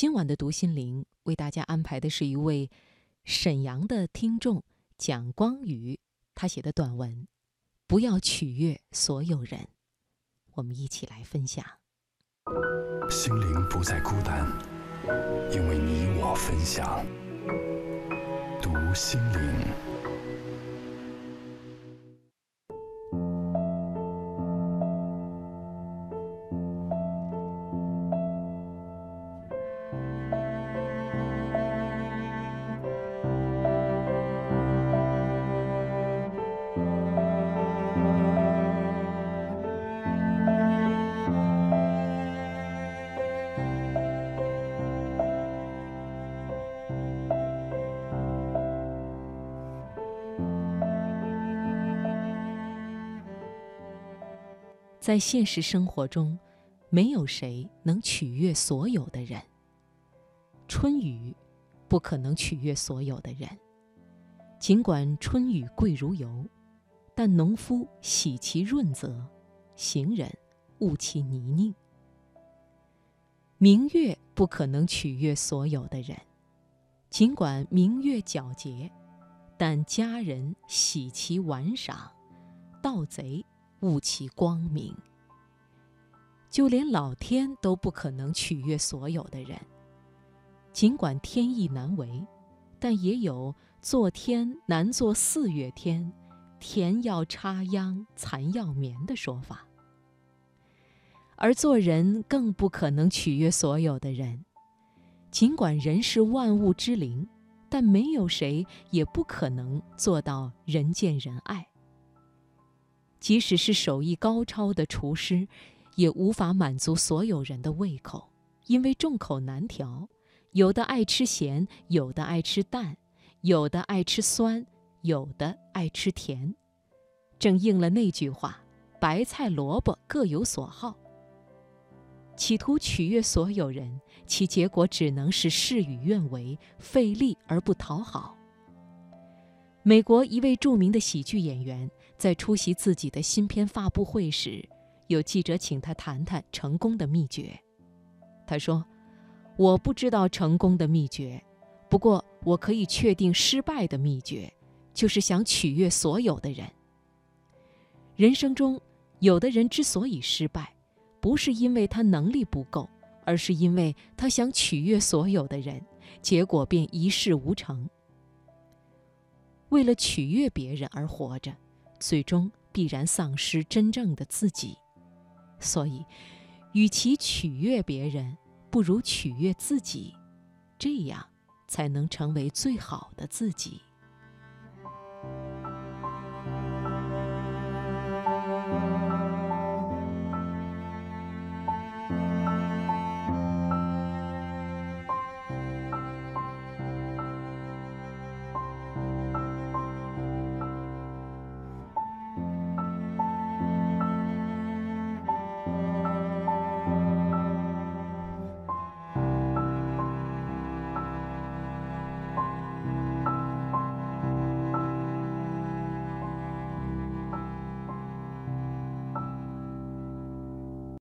今晚的读心灵为大家安排的是一位沈阳的听众蒋光宇，他写的短文《不要取悦所有人》，我们一起来分享。心灵不再孤单，因为你我分享。读心灵。在现实生活中，没有谁能取悦所有的人。春雨不可能取悦所有的人，尽管春雨贵如油，但农夫喜其润泽，行人恶其泥泞。明月不可能取悦所有的人，尽管明月皎洁，但佳人喜其玩赏，盗贼。悟其光明，就连老天都不可能取悦所有的人。尽管天意难违，但也有“做天难做四月天，天要插秧，蚕要棉”的说法。而做人更不可能取悦所有的人。尽管人是万物之灵，但没有谁也不可能做到人见人爱。即使是手艺高超的厨师，也无法满足所有人的胃口，因为众口难调。有的爱吃咸，有的爱吃淡，有的爱吃酸，有的爱吃甜。正应了那句话：“白菜萝卜各有所好。”企图取悦所有人，其结果只能是事与愿违，费力而不讨好。美国一位著名的喜剧演员在出席自己的新片发布会时，有记者请他谈谈成功的秘诀。他说：“我不知道成功的秘诀，不过我可以确定失败的秘诀，就是想取悦所有的人。人生中，有的人之所以失败，不是因为他能力不够，而是因为他想取悦所有的人，结果便一事无成。”为了取悦别人而活着，最终必然丧失真正的自己。所以，与其取悦别人，不如取悦自己，这样才能成为最好的自己。